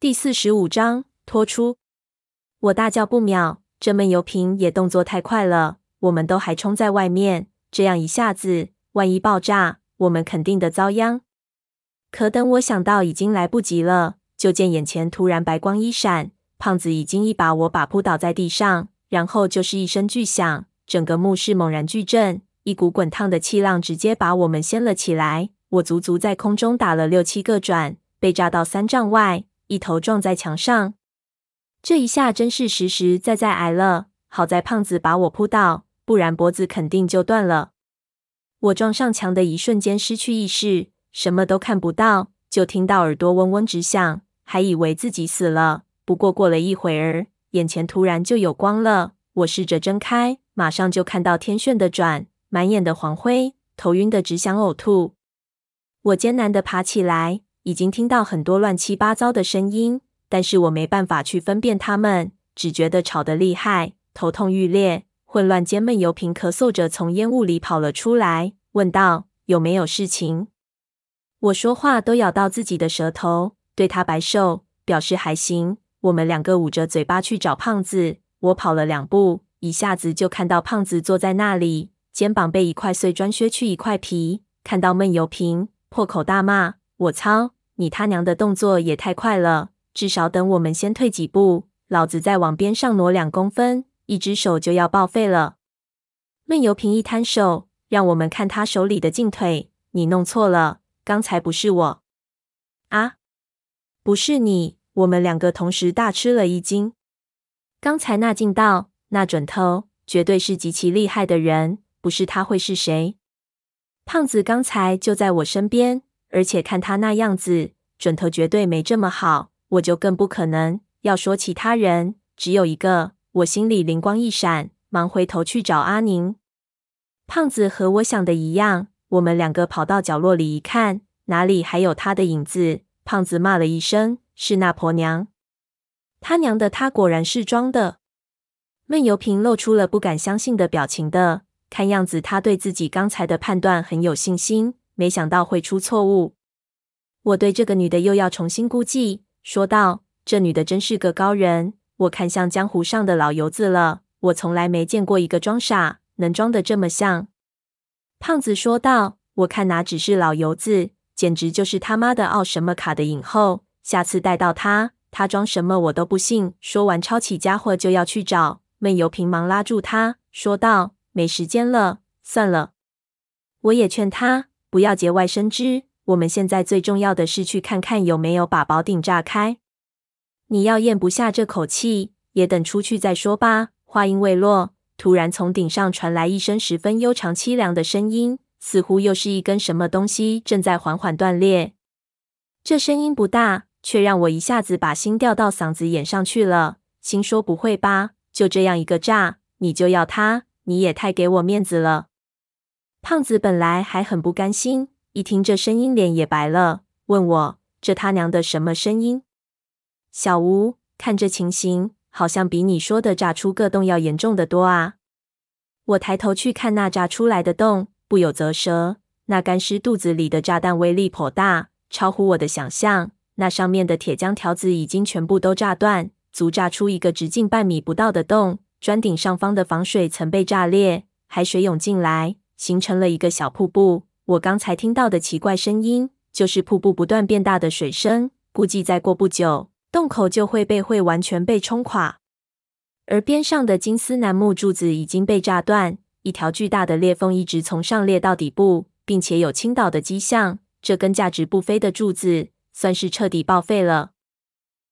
第四十五章拖出。我大叫不妙，这闷油瓶也动作太快了，我们都还冲在外面，这样一下子，万一爆炸，我们肯定的遭殃。可等我想到已经来不及了，就见眼前突然白光一闪，胖子已经一把我把扑倒在地上，然后就是一声巨响，整个墓室猛然巨震，一股滚烫的气浪直接把我们掀了起来。我足足在空中打了六七个转，被炸到三丈外。一头撞在墙上，这一下真是实实在在挨了。好在胖子把我扑倒，不然脖子肯定就断了。我撞上墙的一瞬间失去意识，什么都看不到，就听到耳朵嗡嗡直响，还以为自己死了。不过过了一会儿，眼前突然就有光了。我试着睁开，马上就看到天旋的转，满眼的黄灰，头晕的只想呕吐。我艰难的爬起来。已经听到很多乱七八糟的声音，但是我没办法去分辨他们，只觉得吵得厉害，头痛欲裂。混乱间，闷油瓶咳嗽着从烟雾里跑了出来，问道：“有没有事情？”我说话都咬到自己的舌头，对他摆手，表示还行。我们两个捂着嘴巴去找胖子。我跑了两步，一下子就看到胖子坐在那里，肩膀被一块碎砖削去一块皮。看到闷油瓶，破口大骂。我操！你他娘的动作也太快了！至少等我们先退几步，老子再往边上挪两公分，一只手就要报废了。闷油瓶一摊手，让我们看他手里的劲腿。你弄错了，刚才不是我啊，不是你！我们两个同时大吃了一惊。刚才那劲道，那准头，绝对是极其厉害的人，不是他会是谁？胖子刚才就在我身边。而且看他那样子，准头绝对没这么好，我就更不可能。要说其他人，只有一个。我心里灵光一闪，忙回头去找阿宁。胖子和我想的一样，我们两个跑到角落里一看，哪里还有他的影子？胖子骂了一声：“是那婆娘！”他娘的，他果然是装的。闷油瓶露出了不敢相信的表情的，看样子他对自己刚才的判断很有信心。没想到会出错误，我对这个女的又要重新估计，说道：“这女的真是个高人，我看像江湖上的老油子了。我从来没见过一个装傻能装得这么像。”胖子说道：“我看哪只是老油子，简直就是他妈的奥什么卡的影后。下次带到他，他装什么我都不信。”说完，抄起家伙就要去找，闷油瓶忙拉住他，说道：“没时间了，算了。”我也劝他。不要节外生枝，我们现在最重要的是去看看有没有把宝顶炸开。你要咽不下这口气，也等出去再说吧。话音未落，突然从顶上传来一声十分悠长凄凉的声音，似乎又是一根什么东西正在缓缓断裂。这声音不大，却让我一下子把心吊到嗓子眼上去了。心说不会吧，就这样一个炸，你就要他？你也太给我面子了。胖子本来还很不甘心，一听这声音脸也白了，问我：“这他娘的什么声音？”小吴，看这情形，好像比你说的炸出个洞要严重得多啊！我抬头去看那炸出来的洞，不由啧舌。那干尸肚子里的炸弹威力颇大，超乎我的想象。那上面的铁浆条子已经全部都炸断，足炸出一个直径半米不到的洞。砖顶上方的防水层被炸裂，海水涌进来。形成了一个小瀑布。我刚才听到的奇怪声音，就是瀑布不断变大的水声。估计再过不久，洞口就会被会完全被冲垮。而边上的金丝楠木柱子已经被炸断，一条巨大的裂缝一直从上裂到底部，并且有倾倒的迹象。这根价值不菲的柱子，算是彻底报废了。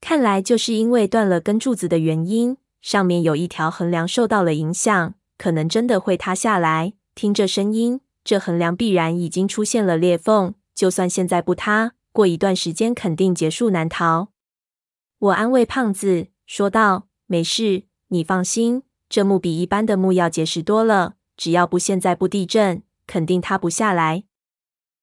看来就是因为断了根柱子的原因，上面有一条横梁受到了影响，可能真的会塌下来。听这声音，这横梁必然已经出现了裂缝。就算现在不塌，过一段时间肯定结束难逃。我安慰胖子说道：“没事，你放心，这墓比一般的墓要结实多了。只要不现在不地震，肯定塌不下来。”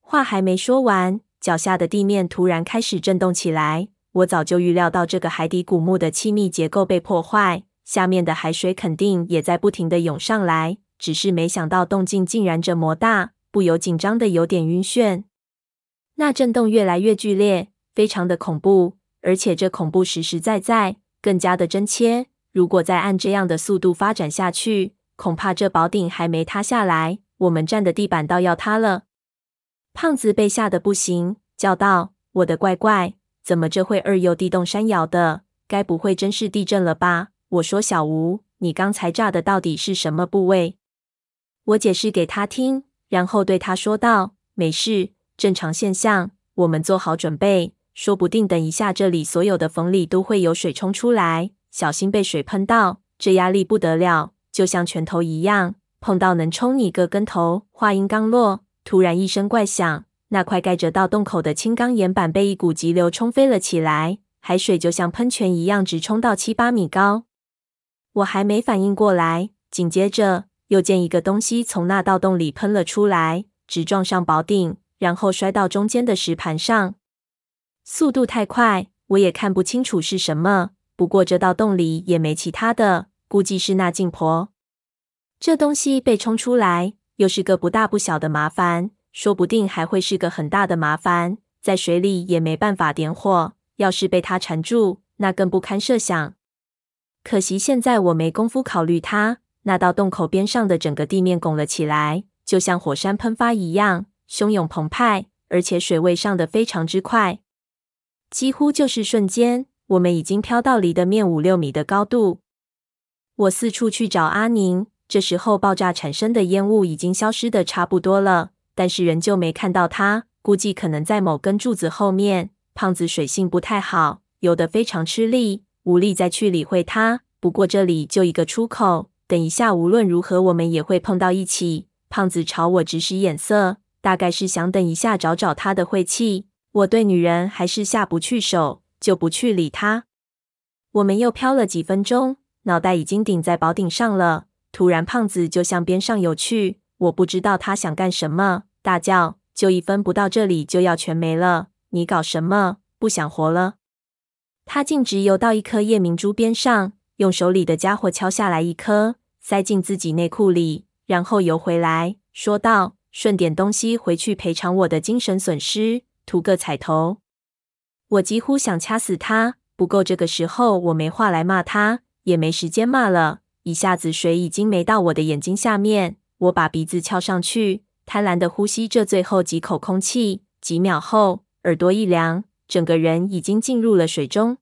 话还没说完，脚下的地面突然开始震动起来。我早就预料到这个海底古墓的气密结构被破坏，下面的海水肯定也在不停地涌上来。只是没想到动静竟然这么大，不由紧张的有点晕眩。那震动越来越剧烈，非常的恐怖。而且这恐怖实实在在，更加的真切。如果再按这样的速度发展下去，恐怕这宝顶还没塌下来，我们站的地板倒要塌了。胖子被吓得不行，叫道：“我的乖乖，怎么这会儿又地动山摇的？该不会真是地震了吧？”我说：“小吴，你刚才炸的到底是什么部位？”我解释给他听，然后对他说道：“没事，正常现象。我们做好准备，说不定等一下这里所有的缝里都会有水冲出来，小心被水喷到，这压力不得了，就像拳头一样，碰到能冲你个跟头。”话音刚落，突然一声怪响，那块盖着到洞口的青钢岩板被一股急流冲飞了起来，海水就像喷泉一样直冲到七八米高。我还没反应过来，紧接着又见一个东西从那道洞里喷了出来，直撞上宝顶，然后摔到中间的石盘上。速度太快，我也看不清楚是什么。不过这道洞里也没其他的，估计是那净婆。这东西被冲出来，又是个不大不小的麻烦，说不定还会是个很大的麻烦。在水里也没办法点火，要是被它缠住，那更不堪设想。可惜现在我没工夫考虑它。那道洞口边上的整个地面拱了起来，就像火山喷发一样，汹涌澎湃，而且水位上得非常之快。几乎就是瞬间，我们已经飘到离地面五六米的高度。我四处去找阿宁，这时候爆炸产生的烟雾已经消失得差不多了，但是仍旧没看到他。估计可能在某根柱子后面。胖子水性不太好，游得非常吃力。无力再去理会他。不过这里就一个出口，等一下无论如何我们也会碰到一起。胖子朝我直使眼色，大概是想等一下找找他的晦气。我对女人还是下不去手，就不去理他。我们又飘了几分钟，脑袋已经顶在宝顶上了。突然，胖子就向边上游去。我不知道他想干什么，大叫：“就一分不到，这里就要全没了！你搞什么？不想活了？”他径直游到一颗夜明珠边上，用手里的家伙敲下来一颗，塞进自己内裤里，然后游回来，说道：“顺点东西回去赔偿我的精神损失，图个彩头。”我几乎想掐死他，不过这个时候我没话来骂他，也没时间骂了。一下子水已经没到我的眼睛下面，我把鼻子翘上去，贪婪的呼吸这最后几口空气。几秒后，耳朵一凉。整个人已经进入了水中。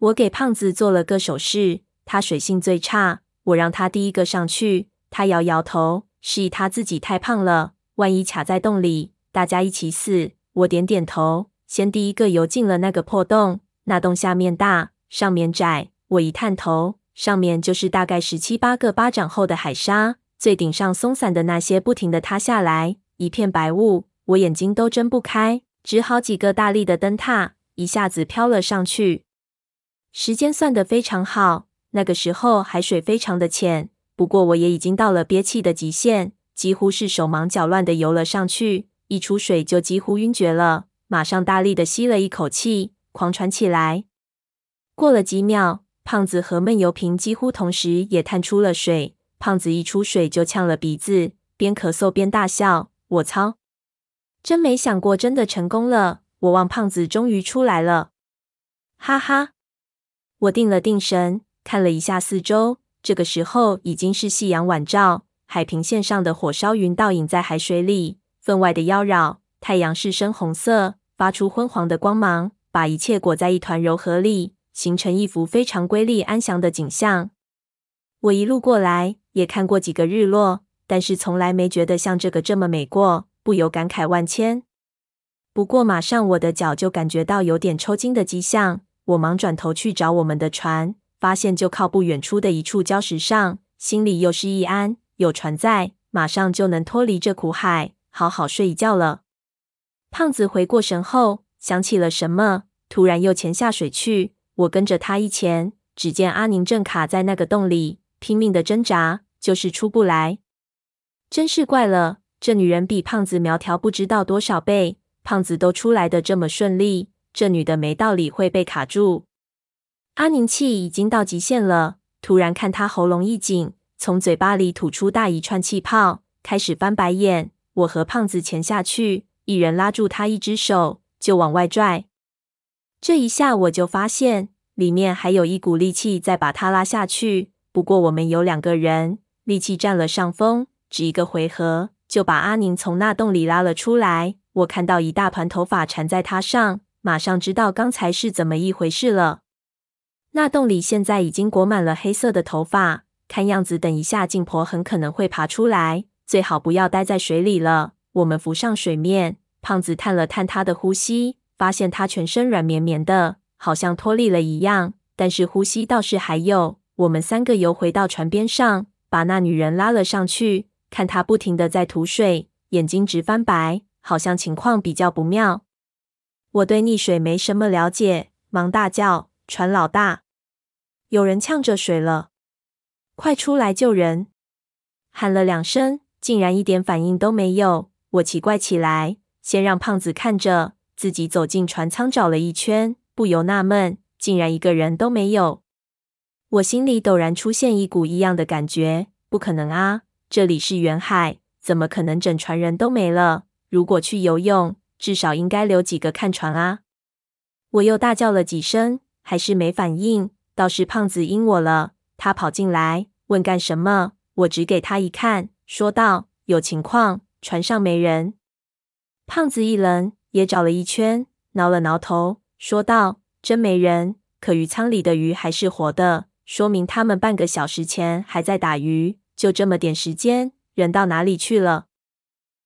我给胖子做了个手势，他水性最差，我让他第一个上去。他摇摇头，示意他自己太胖了，万一卡在洞里，大家一起死。我点点头，先第一个游进了那个破洞。那洞下面大，上面窄。我一探头，上面就是大概十七八个巴掌厚的海沙，最顶上松散的那些不停地塌下来，一片白雾，我眼睛都睁不开。只好几个大力的蹬踏，一下子飘了上去。时间算得非常好，那个时候海水非常的浅。不过我也已经到了憋气的极限，几乎是手忙脚乱的游了上去。一出水就几乎晕厥了，马上大力的吸了一口气，狂喘起来。过了几秒，胖子和闷油瓶几乎同时也探出了水。胖子一出水就呛了鼻子，边咳嗽边大笑：“我操！”真没想过，真的成功了！我望胖子终于出来了，哈哈！我定了定神，看了一下四周。这个时候已经是夕阳晚照，海平线上的火烧云倒影在海水里分外的妖娆。太阳是深红色，发出昏黄的光芒，把一切裹在一团柔和里，形成一幅非常瑰丽安详的景象。我一路过来也看过几个日落，但是从来没觉得像这个这么美过。不由感慨万千。不过，马上我的脚就感觉到有点抽筋的迹象。我忙转头去找我们的船，发现就靠不远处的一处礁石上，心里又是一安，有船在，马上就能脱离这苦海，好好睡一觉了。胖子回过神后，想起了什么，突然又潜下水去。我跟着他一潜，只见阿宁正卡在那个洞里，拼命的挣扎，就是出不来。真是怪了。这女人比胖子苗条不知道多少倍，胖子都出来的这么顺利，这女的没道理会被卡住。阿宁气已经到极限了，突然看她喉咙一紧，从嘴巴里吐出大一串气泡，开始翻白眼。我和胖子潜下去，一人拉住她一只手就往外拽。这一下我就发现里面还有一股力气在把他拉下去。不过我们有两个人，力气占了上风，只一个回合就把阿宁从那洞里拉了出来。我看到一大团头发缠在他上，马上知道刚才是怎么一回事了。那洞里现在已经裹满了黑色的头发，看样子等一下静婆很可能会爬出来，最好不要待在水里了。我们浮上水面，胖子探了探他的呼吸，发现他全身软绵绵的，好像脱力了一样，但是呼吸倒是还有。我们三个游回到船边上，把那女人拉了上去，看她不停地在吐水，眼睛直翻白，好像情况比较不妙。我对溺水没什么了解，忙大叫：“船老大，有人呛着水了，快出来救人！”喊了两声，竟然一点反应都没有。我奇怪起来，先让胖子看着，自己走进船舱找了一圈，不由纳闷，竟然一个人都没有。我心里陡然出现一股异样的感觉，不可能啊！这里是远海，怎么可能整船人都没了？如果去游泳，至少应该留几个看船啊！我又大叫了几声，还是没反应。倒是胖子应我了，他跑进来问干什么。我指给他一看，说道：“有情况，船上没人。”胖子一愣，也找了一圈，挠了挠头，说道：“真没人，可鱼舱里的鱼还是活的。”说明他们半个小时前还在打鱼，就这么点时间，人到哪里去了？